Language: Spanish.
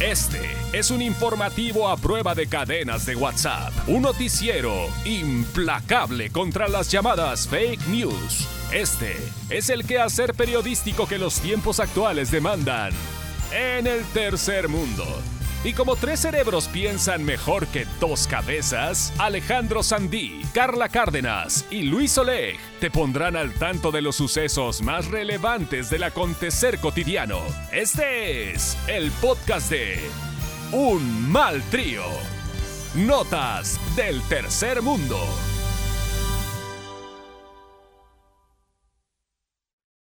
Este es un informativo a prueba de cadenas de WhatsApp, un noticiero implacable contra las llamadas fake news. Este es el quehacer periodístico que los tiempos actuales demandan. En el tercer mundo. Y como tres cerebros piensan mejor que dos cabezas, Alejandro Sandí, Carla Cárdenas y Luis Oleg te pondrán al tanto de los sucesos más relevantes del acontecer cotidiano. Este es el podcast de Un Mal Trío. Notas del Tercer Mundo.